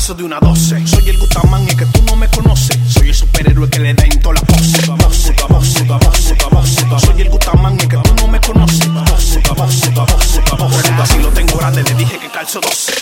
paso de una 12. Soy el Gutamán y que tú no me conoces. Soy el superhéroe que le da en toda la pose. Pose, pose. Soy el Gutamán y que tú no me conoces. Pose. Así lo tengo grande, le dije que calzo 12.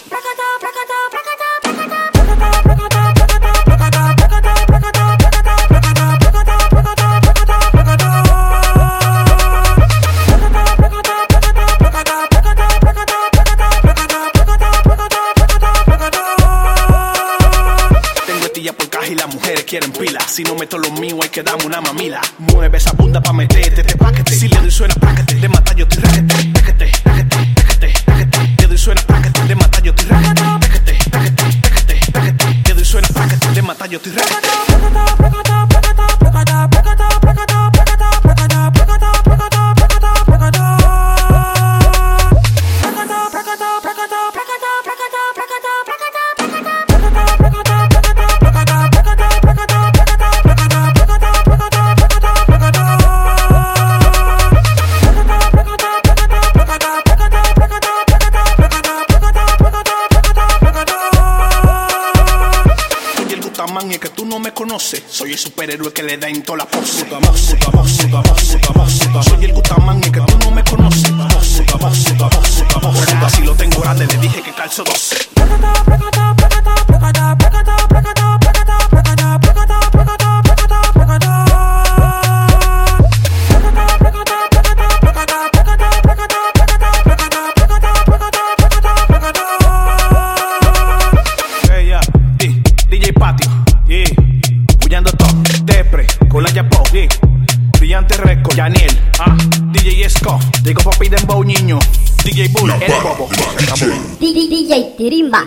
Y las mujeres quieren pila. Si no meto lo mío, hay que darme una mamila. Mueve esa punta pa' meterte este paquete. Si le doy suena paquete, de mata yo estoy raquete. Paquete, paquete, paquete. Le doy suena paquete, de mata yo estoy raquete. Paquete, paquete, paquete. Le doy suena paquete, de mata yo raquete. El Gutamán y es que tú no me conoces. Soy el superhéroe que le da en toda la pose. Soy el Gutamán y es que tú no me conoces. Pose, pose, pose, pose. Así lo tengo grande, le dije que calzo 12. Brillante Record, Daniel, ah, DJ Scoff, digo papi Dembow niño, DJ Bull, el bobo. DJ Tirimba.